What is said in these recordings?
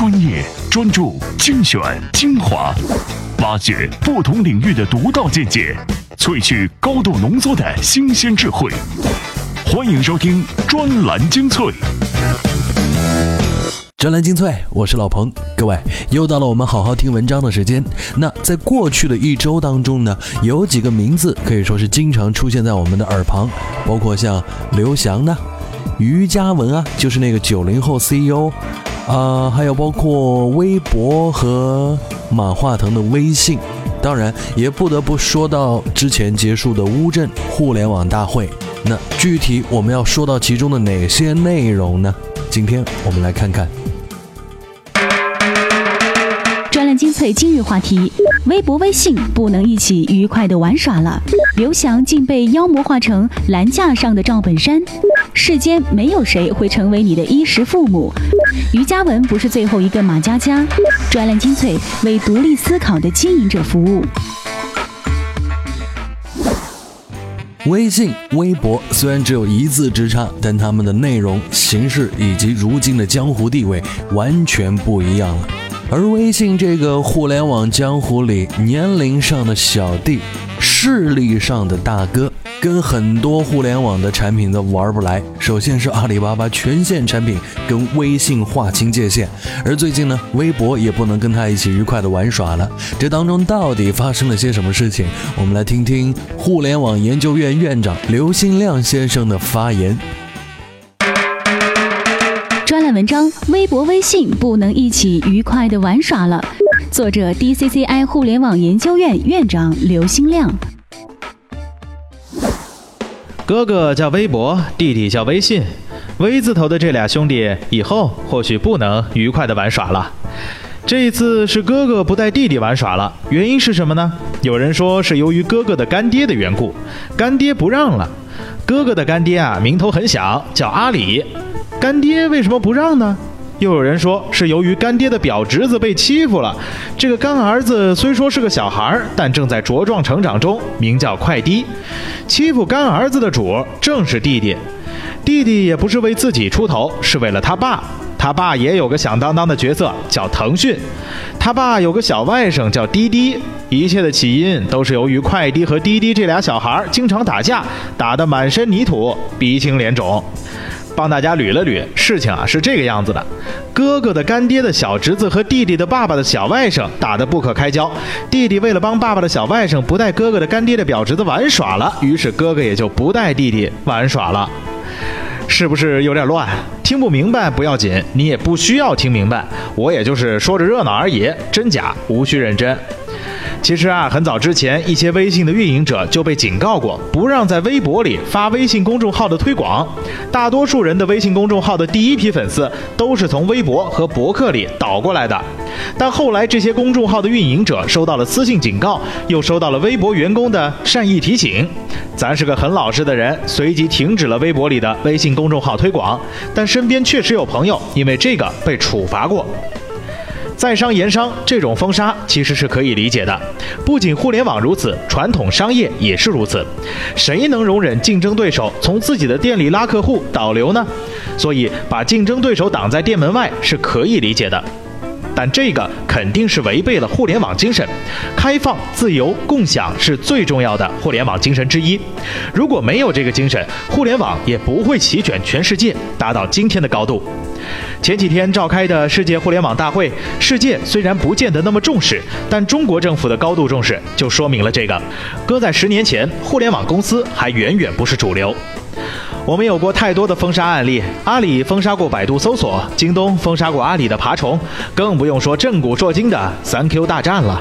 专业、专注、精选、精华，挖掘不同领域的独到见解，萃取高度浓缩的新鲜智慧。欢迎收听专栏精粹。专栏精粹，我是老彭。各位，又到了我们好好听文章的时间。那在过去的一周当中呢，有几个名字可以说是经常出现在我们的耳旁，包括像刘翔呢、于嘉文啊，就是那个九零后 CEO，啊，还有包括微博和马化腾的微信。当然，也不得不说到之前结束的乌镇互联网大会。那具体我们要说到其中的哪些内容呢？今天我们来看看。今日话题：微博、微信不能一起愉快的玩耍了。刘翔竟被妖魔化成栏架上的赵本山。世间没有谁会成为你的衣食父母。于嘉文不是最后一个马佳佳。专栏精粹为独立思考的经营者服务。微信、微博虽然只有一字之差，但他们的内容、形式以及如今的江湖地位完全不一样了。而微信这个互联网江湖里，年龄上的小弟，势力上的大哥，跟很多互联网的产品都玩不来。首先是阿里巴巴全线产品跟微信划清界限，而最近呢，微博也不能跟他一起愉快的玩耍了。这当中到底发生了些什么事情？我们来听听互联网研究院院长刘新亮先生的发言。文章：微博、微信不能一起愉快的玩耍了。作者：DCCI 互联网研究院院长刘新亮。哥哥叫微博，弟弟叫微信。微字头的这俩兄弟以后或许不能愉快的玩耍了。这一次是哥哥不带弟弟玩耍了，原因是什么呢？有人说是由于哥哥的干爹的缘故，干爹不让了。哥哥的干爹啊，名头很响，叫阿里。干爹为什么不让呢？又有人说是由于干爹的表侄子被欺负了。这个干儿子虽说是个小孩儿，但正在茁壮成长中，名叫快滴。欺负干儿子的主正是弟弟，弟弟也不是为自己出头，是为了他爸。他爸也有个响当当的角色，叫腾讯。他爸有个小外甥叫滴滴。一切的起因都是由于快滴和滴滴这俩小孩经常打架，打得满身泥土，鼻青脸肿。帮大家捋了捋，事情啊是这个样子的：哥哥的干爹的小侄子和弟弟的爸爸的小外甥打得不可开交，弟弟为了帮爸爸的小外甥不带哥哥的干爹的表侄子玩耍了，于是哥哥也就不带弟弟玩耍了。是不是有点乱？听不明白不要紧，你也不需要听明白，我也就是说着热闹而已，真假无需认真。其实啊，很早之前，一些微信的运营者就被警告过，不让在微博里发微信公众号的推广。大多数人的微信公众号的第一批粉丝都是从微博和博客里导过来的。但后来，这些公众号的运营者收到了私信警告，又收到了微博员工的善意提醒。咱是个很老实的人，随即停止了微博里的微信公众号推广。但身边确实有朋友因为这个被处罚过。在商言商，这种封杀其实是可以理解的。不仅互联网如此，传统商业也是如此。谁能容忍竞争对手从自己的店里拉客户导流呢？所以把竞争对手挡在店门外是可以理解的。但这个肯定是违背了互联网精神，开放、自由、共享是最重要的互联网精神之一。如果没有这个精神，互联网也不会席卷全世界，达到今天的高度。前几天召开的世界互联网大会，世界虽然不见得那么重视，但中国政府的高度重视就说明了这个。搁在十年前，互联网公司还远远不是主流。我们有过太多的封杀案例，阿里封杀过百度搜索，京东封杀过阿里的爬虫，更不用说震古烁今的三 Q 大战了。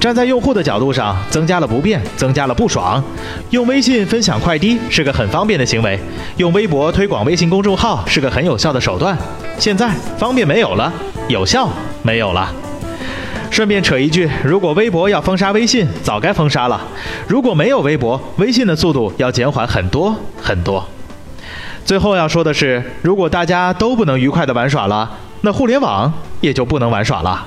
站在用户的角度上，增加了不便，增加了不爽。用微信分享快递是个很方便的行为，用微博推广微信公众号是个很有效的手段。现在方便没有了，有效没有了。顺便扯一句，如果微博要封杀微信，早该封杀了。如果没有微博，微信的速度要减缓很多很多。最后要说的是，如果大家都不能愉快的玩耍了，那互联网也就不能玩耍了。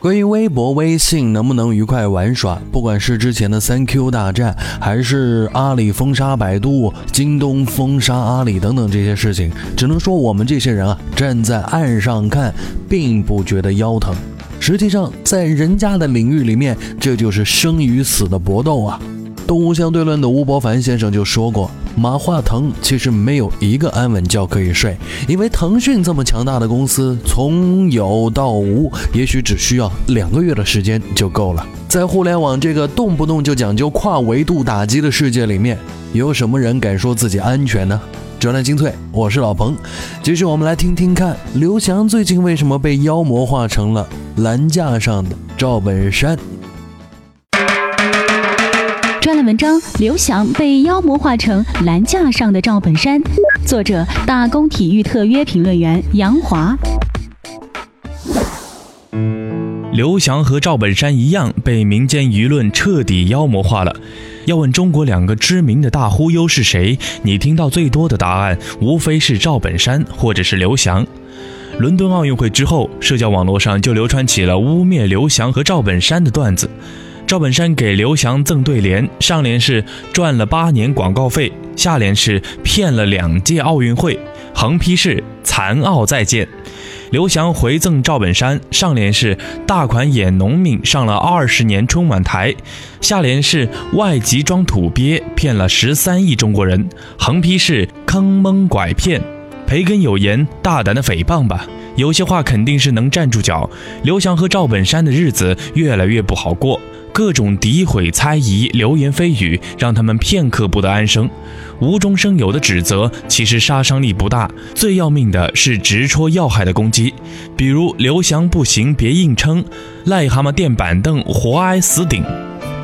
关于微博、微信能不能愉快玩耍，不管是之前的三 Q 大战，还是阿里封杀百度、京东封杀阿里等等这些事情，只能说我们这些人啊，站在岸上看，并不觉得腰疼。实际上，在人家的领域里面，这就是生与死的搏斗啊。动物相对论的吴伯凡先生就说过。马化腾其实没有一个安稳觉可以睡，因为腾讯这么强大的公司，从有到无，也许只需要两个月的时间就够了。在互联网这个动不动就讲究跨维度打击的世界里面，有什么人敢说自己安全呢？专栏精粹，我是老彭，继续我们来听听看，刘翔最近为什么被妖魔化成了栏架上的赵本山。专栏文章：刘翔被妖魔化成栏架上的赵本山。作者：大公体育特约评论员杨华。刘翔和赵本山一样，被民间舆论彻底妖魔化了。要问中国两个知名的大忽悠是谁？你听到最多的答案，无非是赵本山或者是刘翔。伦敦奥运会之后，社交网络上就流传起了污蔑刘翔和赵本山的段子。赵本山给刘翔赠对联，上联是赚了八年广告费，下联是骗了两届奥运会，横批是残奥再见。刘翔回赠赵本山，上联是大款演农民上了二十年春晚台，下联是外籍装土鳖骗了十三亿中国人，横批是坑蒙拐骗。培根有言，大胆的诽谤吧，有些话肯定是能站住脚。刘翔和赵本山的日子越来越不好过。各种诋毁、猜疑、流言蜚语，让他们片刻不得安生。无中生有的指责，其实杀伤力不大；最要命的是直戳要害的攻击，比如刘翔不行别硬撑，癞蛤蟆垫板凳活挨死顶；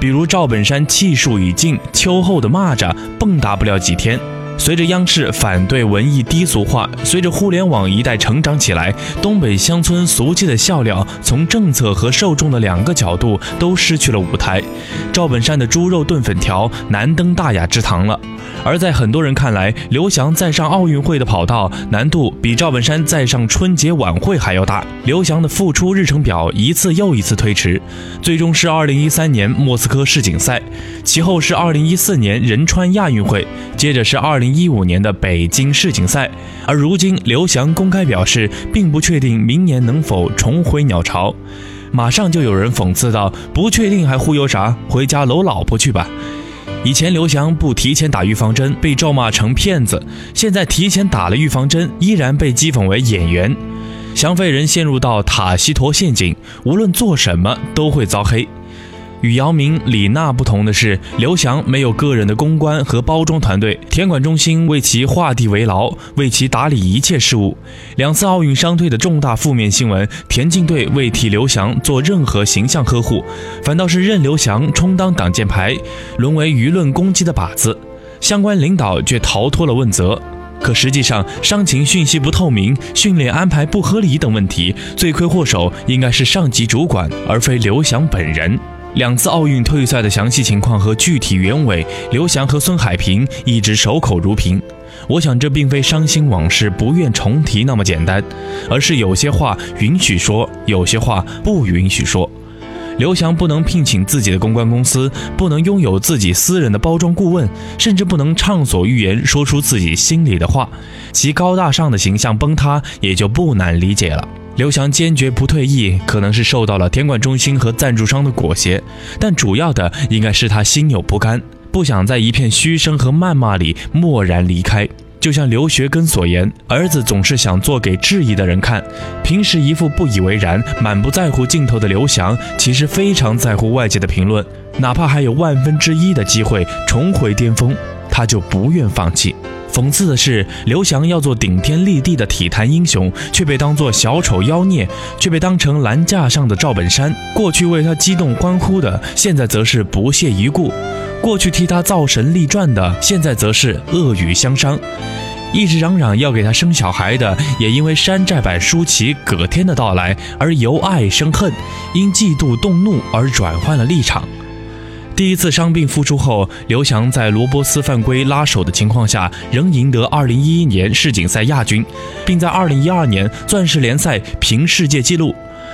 比如赵本山气数已尽，秋后的蚂蚱蹦跶不了几天。随着央视反对文艺低俗化，随着互联网一代成长起来，东北乡村俗气的笑料，从政策和受众的两个角度都失去了舞台。赵本山的猪肉炖粉条难登大雅之堂了。而在很多人看来，刘翔再上奥运会的跑道难度比赵本山再上春节晚会还要大。刘翔的复出日程表一次又一次推迟，最终是2013年莫斯科世锦赛，其后是2014年仁川亚运会，接着是2015年的北京世锦赛。而如今，刘翔公开表示，并不确定明年能否重回鸟巢。马上就有人讽刺道：“不确定还忽悠啥？回家搂老婆去吧。”以前刘翔不提前打预防针，被咒骂成骗子；现在提前打了预防针，依然被讥讽为演员。翔飞人陷入到塔西佗陷阱，无论做什么都会遭黑。与姚明、李娜不同的是，刘翔没有个人的公关和包装团队，田管中心为其画地为牢，为其打理一切事务。两次奥运伤退的重大负面新闻，田径队未替刘翔做任何形象呵护，反倒是任刘翔充当挡箭牌，沦为舆论攻击的靶子。相关领导却逃脱了问责。可实际上，伤情讯息不透明、训练安排不合理等问题，罪魁祸首应该是上级主管，而非刘翔本人。两次奥运退赛的详细情况和具体原委，刘翔和孙海平一直守口如瓶。我想，这并非伤心往事不愿重提那么简单，而是有些话允许说，有些话不允许说。刘翔不能聘请自己的公关公司，不能拥有自己私人的包装顾问，甚至不能畅所欲言说出自己心里的话，其高大上的形象崩塌也就不难理解了。刘翔坚决不退役，可能是受到了田管中心和赞助商的裹挟，但主要的应该是他心有不甘，不想在一片嘘声和谩骂里默然离开。就像刘学根所言，儿子总是想做给质疑的人看。平时一副不以为然、满不在乎镜头的刘翔，其实非常在乎外界的评论，哪怕还有万分之一的机会重回巅峰，他就不愿放弃。讽刺的是，刘翔要做顶天立地的体坛英雄，却被当作小丑妖孽，却被当成栏架上的赵本山。过去为他激动欢呼的，现在则是不屑一顾；过去替他造神立传的，现在则是恶语相伤。一直嚷嚷要给他生小孩的，也因为山寨版舒淇、葛天的到来而由爱生恨，因嫉妒动怒而转换了立场。第一次伤病复出后，刘翔在罗伯斯犯规拉手的情况下，仍赢得2011年世锦赛亚军，并在2012年钻石联赛平世界纪录。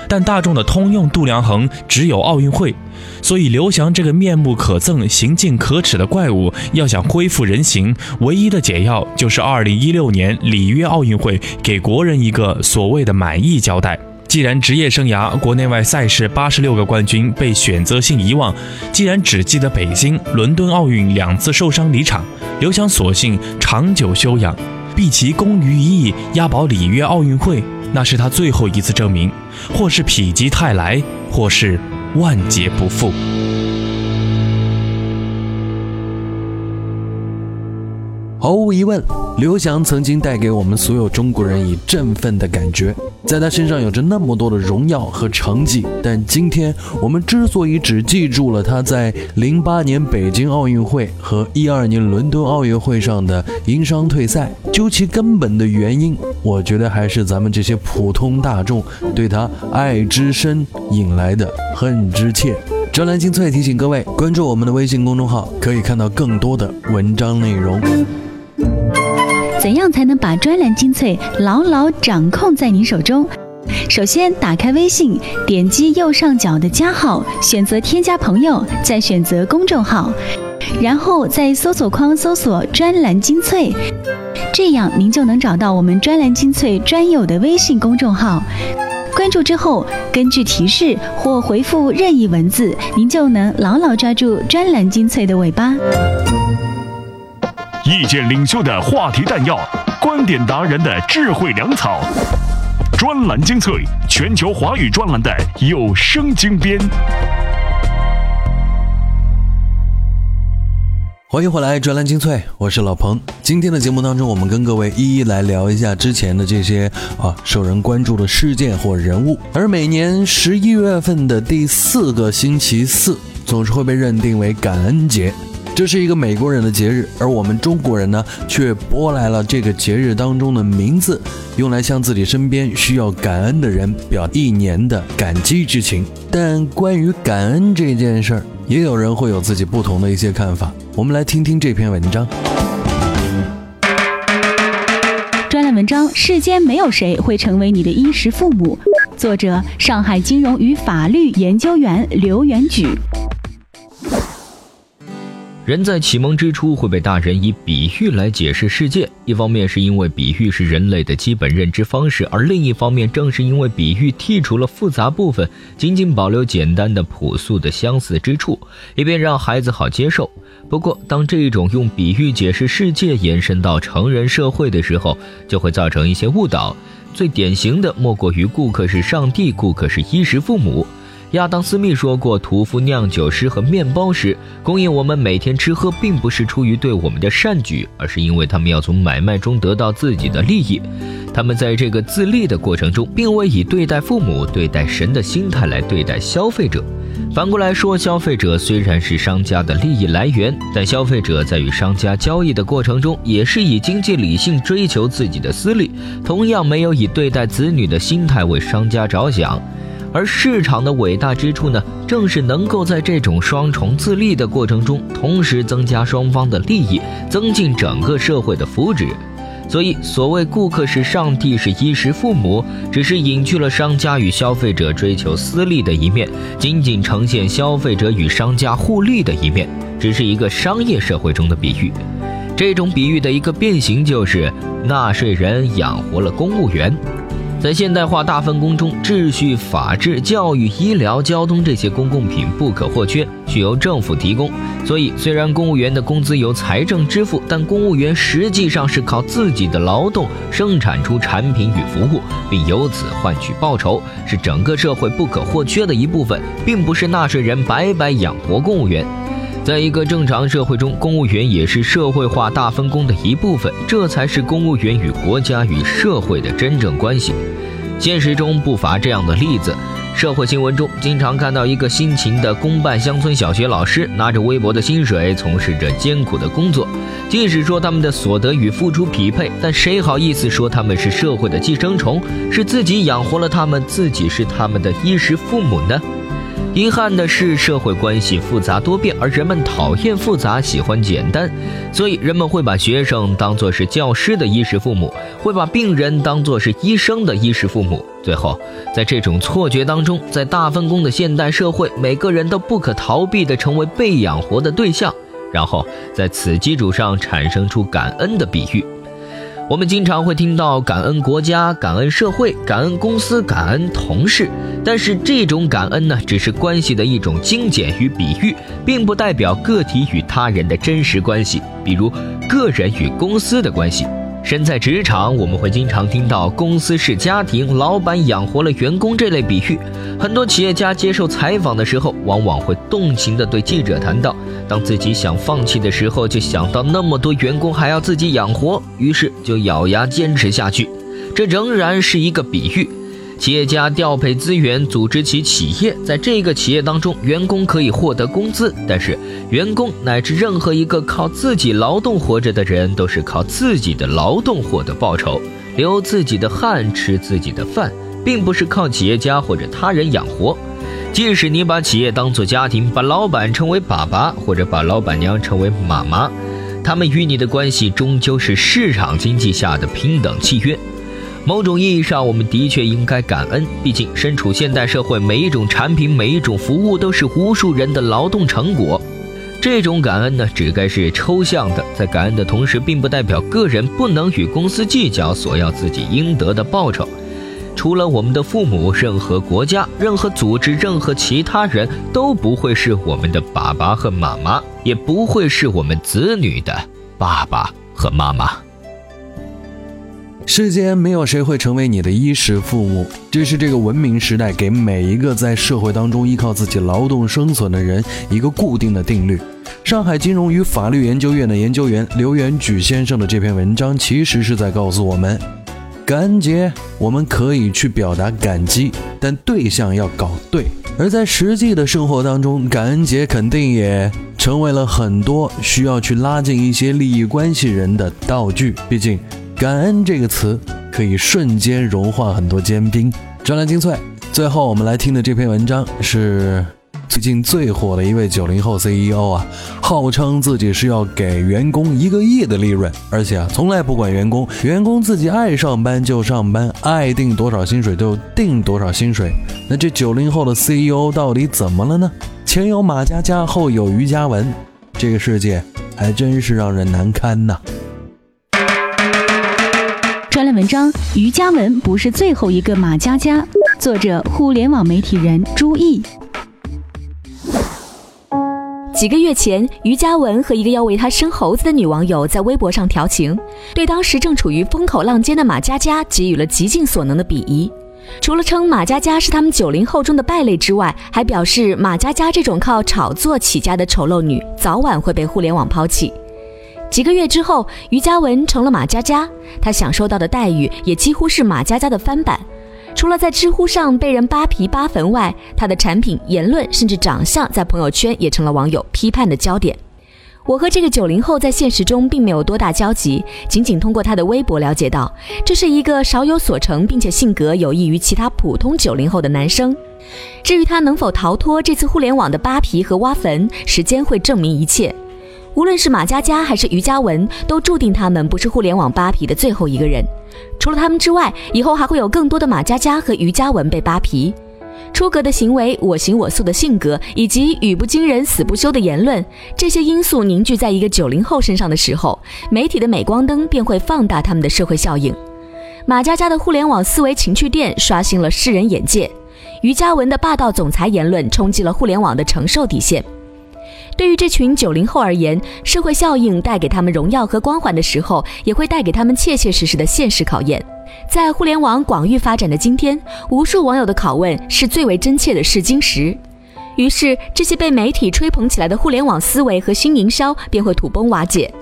但大众的通用度量衡只有奥运会。所以，刘翔这个面目可憎、行径可耻的怪物，要想恢复人形，唯一的解药就是2016年里约奥运会给国人一个所谓的满意交代。既然职业生涯国内外赛事八十六个冠军被选择性遗忘，既然只记得北京、伦敦奥运两次受伤离场，刘翔索性长久休养，毕其功于一役，押宝里约奥运会，那是他最后一次证明，或是否极泰来，或是。万劫不复。毫无疑问，刘翔曾经带给我们所有中国人以振奋的感觉，在他身上有着那么多的荣耀和成绩。但今天我们之所以只记住了他在零八年北京奥运会和一二年伦敦奥运会上的因伤退赛，究其根本的原因，我觉得还是咱们这些普通大众对他爱之深引来的恨之切。专栏精粹提醒各位，关注我们的微信公众号，可以看到更多的文章内容。怎样才能把专栏精粹牢牢掌控在您手中？首先，打开微信，点击右上角的加号，选择添加朋友，再选择公众号，然后在搜索框搜索“专栏精粹”，这样您就能找到我们专栏精粹专有的微信公众号。关注之后，根据提示或回复任意文字，您就能牢牢抓住专栏精粹的尾巴。意见领袖的话题弹药，观点达人的智慧粮草，专栏精粹，全球华语专栏的有声精编。欢迎回来，专栏精粹，我是老彭。今天的节目当中，我们跟各位一一来聊一下之前的这些啊受人关注的事件或人物。而每年十一月份的第四个星期四，总是会被认定为感恩节。这是一个美国人的节日，而我们中国人呢，却拨来了这个节日当中的名字，用来向自己身边需要感恩的人表一年的感激之情。但关于感恩这件事儿，也有人会有自己不同的一些看法。我们来听听这篇文章。专栏文章：世间没有谁会成为你的衣食父母。作者：上海金融与法律研究员刘元举。人在启蒙之初会被大人以比喻来解释世界，一方面是因为比喻是人类的基本认知方式，而另一方面正是因为比喻剔除了复杂部分，仅仅保留简单的朴素的相似之处，以便让孩子好接受。不过，当这种用比喻解释世界延伸到成人社会的时候，就会造成一些误导。最典型的莫过于“顾客是上帝，顾客是衣食父母”。亚当·斯密说过：“屠夫酿酒师和面包师供应我们每天吃喝，并不是出于对我们的善举，而是因为他们要从买卖中得到自己的利益。他们在这个自利的过程中，并未以对待父母、对待神的心态来对待消费者。反过来说，消费者虽然是商家的利益来源，但消费者在与商家交易的过程中，也是以经济理性追求自己的私利，同样没有以对待子女的心态为商家着想。”而市场的伟大之处呢，正是能够在这种双重自利的过程中，同时增加双方的利益，增进整个社会的福祉。所以，所谓“顾客是上帝，是衣食父母”，只是隐去了商家与消费者追求私利的一面，仅仅呈现消费者与商家互利的一面，只是一个商业社会中的比喻。这种比喻的一个变形就是，纳税人养活了公务员。在现代化大分工中，秩序、法治、教育、医疗、交通这些公共品不可或缺，需由政府提供。所以，虽然公务员的工资由财政支付，但公务员实际上是靠自己的劳动生产出产品与服务，并由此换取报酬，是整个社会不可或缺的一部分，并不是纳税人白白养活公务员。在一个正常社会中，公务员也是社会化大分工的一部分，这才是公务员与国家与社会的真正关系。现实中不乏这样的例子，社会新闻中经常看到一个辛勤的公办乡村小学老师，拿着微薄的薪水从事着艰苦的工作。即使说他们的所得与付出匹配，但谁好意思说他们是社会的寄生虫，是自己养活了他们，自己是他们的衣食父母呢？遗憾的是，社会关系复杂多变，而人们讨厌复杂，喜欢简单，所以人们会把学生当作是教师的衣食父母，会把病人当作是医生的衣食父母。最后，在这种错觉当中，在大分工的现代社会，每个人都不可逃避地成为被养活的对象，然后在此基础上产生出感恩的比喻。我们经常会听到感恩国家、感恩社会、感恩公司、感恩同事，但是这种感恩呢，只是关系的一种精简与比喻，并不代表个体与他人的真实关系，比如个人与公司的关系。身在职场，我们会经常听到“公司是家庭，老板养活了员工”这类比喻。很多企业家接受采访的时候，往往会动情地对记者谈到：当自己想放弃的时候，就想到那么多员工还要自己养活，于是就咬牙坚持下去。这仍然是一个比喻。企业家调配资源，组织起企业，在这个企业当中，员工可以获得工资，但是员工乃至任何一个靠自己劳动活着的人，都是靠自己的劳动获得报酬，流自己的汗，吃自己的饭，并不是靠企业家或者他人养活。即使你把企业当作家庭，把老板称为爸爸，或者把老板娘称为妈妈，他们与你的关系终究是市场经济下的平等契约。某种意义上，我们的确应该感恩。毕竟，身处现代社会，每一种产品、每一种服务都是无数人的劳动成果。这种感恩呢，只该是抽象的。在感恩的同时，并不代表个人不能与公司计较索要自己应得的报酬。除了我们的父母，任何国家、任何组织、任何其他人都不会是我们的爸爸和妈妈，也不会是我们子女的爸爸和妈妈。世间没有谁会成为你的衣食父母，这是这个文明时代给每一个在社会当中依靠自己劳动生存的人一个固定的定律。上海金融与法律研究院的研究员刘元举先生的这篇文章，其实是在告诉我们：感恩节我们可以去表达感激，但对象要搞对。而在实际的生活当中，感恩节肯定也成为了很多需要去拉近一些利益关系人的道具。毕竟。感恩这个词可以瞬间融化很多坚冰。专栏精粹，最后我们来听的这篇文章是最近最火的一位九零后 CEO 啊，号称自己是要给员工一个亿的利润，而且啊从来不管员工，员工自己爱上班就上班，爱定多少薪水就定多少薪水。那这九零后的 CEO 到底怎么了呢？前有马佳佳，后有于嘉文，这个世界还真是让人难堪呐。专栏文章：于嘉文不是最后一个马佳佳。作者：互联网媒体人朱毅。几个月前，于嘉文和一个要为他生猴子的女网友在微博上调情，对当时正处于风口浪尖的马佳佳给予了极尽所能的鄙夷。除了称马佳佳是他们九零后中的败类之外，还表示马佳佳这种靠炒作起家的丑陋女，早晚会被互联网抛弃。几个月之后，于嘉文成了马佳佳，他享受到的待遇也几乎是马佳佳的翻版。除了在知乎上被人扒皮扒坟外，他的产品、言论甚至长相，在朋友圈也成了网友批判的焦点。我和这个九零后在现实中并没有多大交集，仅仅通过他的微博了解到，这是一个少有所成，并且性格有异于其他普通九零后的男生。至于他能否逃脱这次互联网的扒皮和挖坟，时间会证明一切。无论是马佳佳还是于嘉文，都注定他们不是互联网扒皮的最后一个人。除了他们之外，以后还会有更多的马佳佳和于嘉文被扒皮。出格的行为、我行我素的性格，以及语不惊人死不休的言论，这些因素凝聚在一个九零后身上的时候，媒体的镁光灯便会放大他们的社会效应。马佳佳的互联网思维情趣店刷新了世人眼界，于嘉文的霸道总裁言论冲击了互联网的承受底线。对于这群九零后而言，社会效应带给他们荣耀和光环的时候，也会带给他们切切实实的现实考验。在互联网广域发展的今天，无数网友的拷问是最为真切的试金石。于是，这些被媒体吹捧起来的互联网思维和新营销便会土崩瓦解。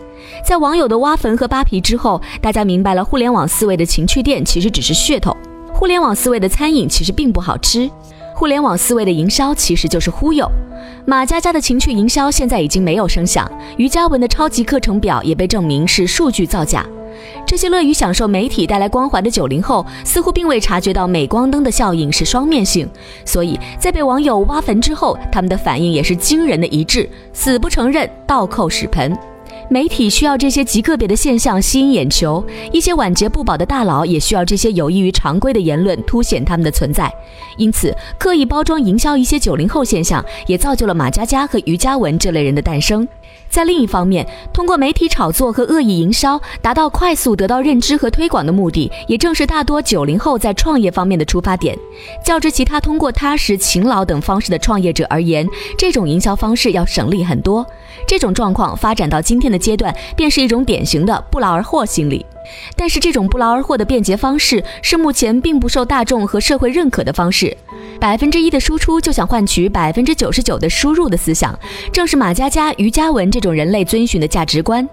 在网友的挖坟和扒皮之后，大家明白了互联网思维的情趣店其实只是噱头，互联网思维的餐饮其实并不好吃。互联网思维的营销其实就是忽悠。马佳佳的情趣营销现在已经没有声响，于嘉文的超级课程表也被证明是数据造假。这些乐于享受媒体带来光环的九零后，似乎并未察觉到镁光灯的效应是双面性，所以在被网友挖坟之后，他们的反应也是惊人的一致，死不承认，倒扣屎盆。媒体需要这些极个别的现象吸引眼球，一些晚节不保的大佬也需要这些有益于常规的言论凸显他们的存在。因此，刻意包装营销一些九零后现象，也造就了马佳佳和于嘉文这类人的诞生。在另一方面，通过媒体炒作和恶意营销，达到快速得到认知和推广的目的，也正是大多九零后在创业方面的出发点。较之其他通过踏实、勤劳等方式的创业者而言，这种营销方式要省力很多。这种状况发展到今天的阶段，便是一种典型的不劳而获心理。但是，这种不劳而获的便捷方式，是目前并不受大众和社会认可的方式。百分之一的输出就想换取百分之九十九的输入的思想，正是马佳佳、于嘉文这种人类遵循的价值观。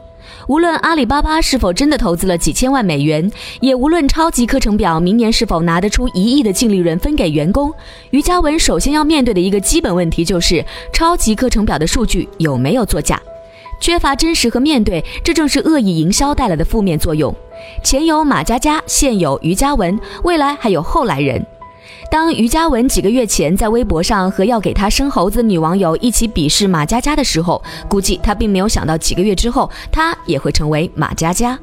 无论阿里巴巴是否真的投资了几千万美元，也无论超级课程表明年是否拿得出一亿的净利润分给员工，于嘉文首先要面对的一个基本问题就是：超级课程表的数据有没有作假？缺乏真实和面对，这正是恶意营销带来的负面作用。前有马佳佳，现有于嘉文，未来还有后来人。当于嘉文几个月前在微博上和要给他生猴子的女网友一起鄙视马佳佳的时候，估计他并没有想到几个月之后他也会成为马佳佳。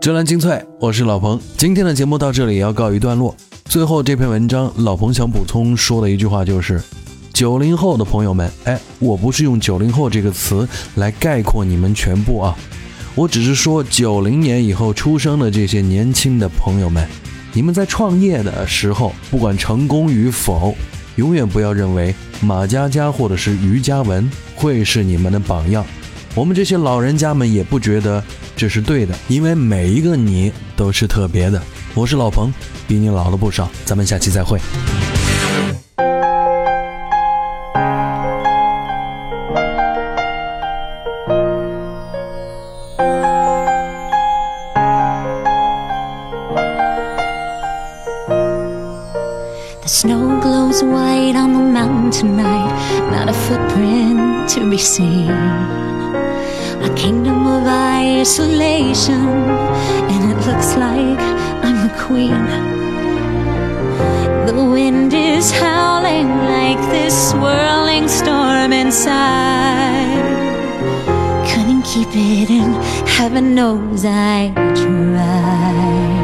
专栏精粹，我是老彭。今天的节目到这里要告一段落。最后这篇文章，老彭想补充说的一句话就是：九零后的朋友们，哎，我不是用九零后这个词来概括你们全部啊，我只是说九零年以后出生的这些年轻的朋友们。你们在创业的时候，不管成功与否，永远不要认为马佳佳或者是于嘉文会是你们的榜样。我们这些老人家们也不觉得这是对的，因为每一个你都是特别的。我是老彭，比你老了不少，咱们下期再会。A kingdom of isolation, and it looks like I'm the queen. The wind is howling like this swirling storm inside. Couldn't keep it in, heaven knows I tried.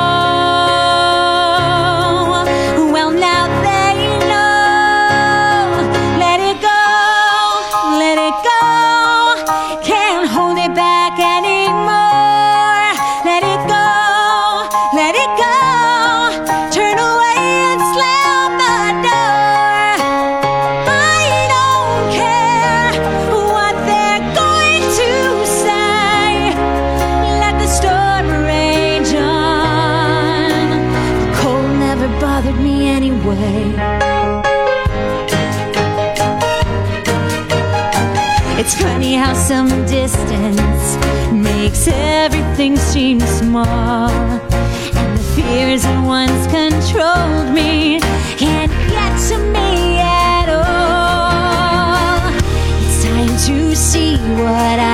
Some distance makes everything seem small. And the fears that once controlled me can't get to me at all. It's time to see what I